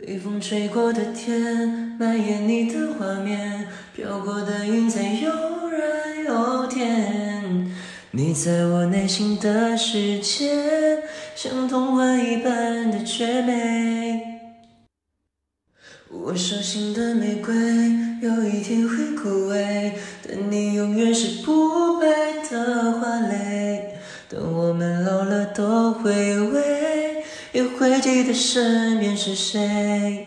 被风吹过的天，蔓延你的画面，飘过的云彩又软又甜。你在我内心的世界，像童话一般的绝美。我手心的玫瑰，有一天会枯萎，但你永远是不败的花蕾。等我们老了都回味，也会记得身边是谁。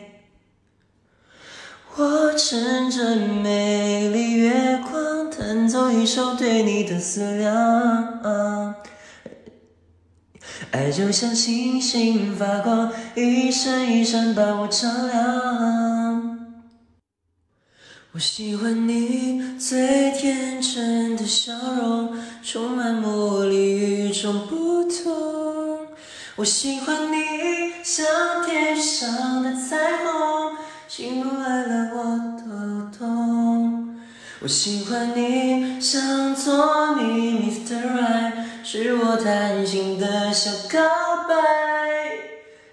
我趁着美丽月光，弹奏一首对你的思量。爱就像星星发光，一闪一闪把我照亮。我喜欢你最天真的笑容，充满魔力与众不同。我喜欢你像天上的彩虹，喜怒哀乐我都懂。我喜欢你像做你 Mr. right，是我贪心的小告白，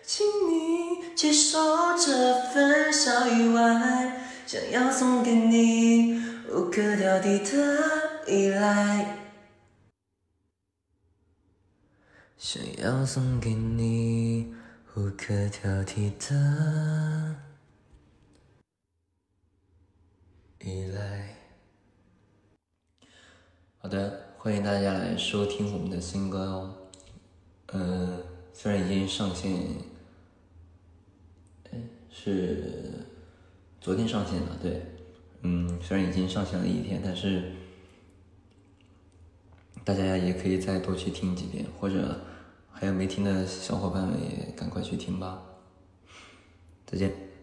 请你接受这份小意外。想要送给你无可挑剔的依赖，想要送给你无可挑剔的依赖。好的，欢迎大家来收听我们的新歌哦。嗯，虽然已经上线，哎，是。昨天上线的，对，嗯，虽然已经上线了一天，但是大家也可以再多去听几遍，或者还有没听的小伙伴们也赶快去听吧。再见。